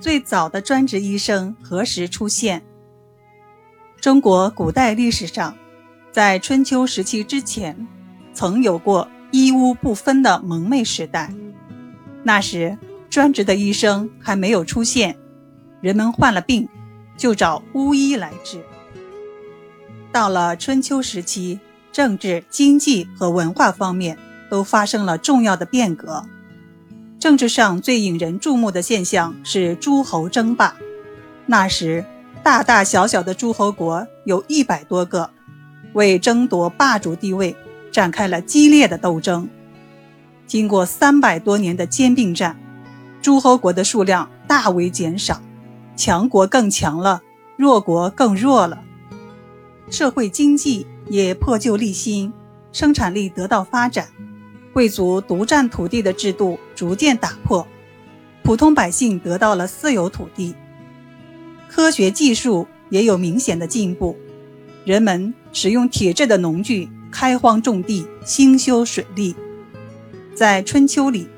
最早的专职医生何时出现？中国古代历史上，在春秋时期之前，曾有过医巫不分的蒙昧时代。那时，专职的医生还没有出现，人们患了病，就找巫医来治。到了春秋时期，政治、经济和文化方面都发生了重要的变革。政治上最引人注目的现象是诸侯争霸。那时，大大小小的诸侯国有一百多个，为争夺霸主地位展开了激烈的斗争。经过三百多年的兼并战，诸侯国的数量大为减少，强国更强了，弱国更弱了。社会经济也破旧立新，生产力得到发展。贵族独占土地的制度逐渐打破，普通百姓得到了私有土地。科学技术也有明显的进步，人们使用铁制的农具开荒种地、兴修水利。在春秋里，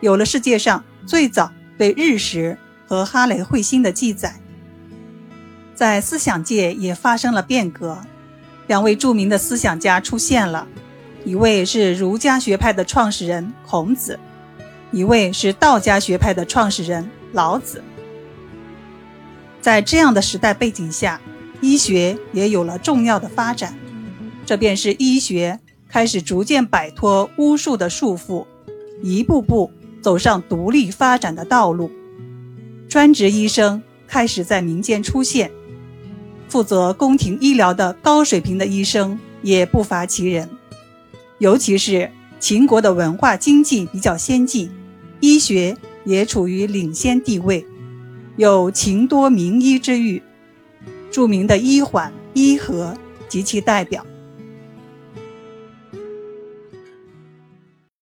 有了世界上最早对日食和哈雷彗星的记载。在思想界也发生了变革，两位著名的思想家出现了。一位是儒家学派的创始人孔子，一位是道家学派的创始人老子。在这样的时代背景下，医学也有了重要的发展，这便是医学开始逐渐摆脱巫术的束缚，一步步走上独立发展的道路。专职医生开始在民间出现，负责宫廷医疗的高水平的医生也不乏其人。尤其是秦国的文化经济比较先进，医学也处于领先地位，有秦多名医之誉。著名的医缓、医和及其代表，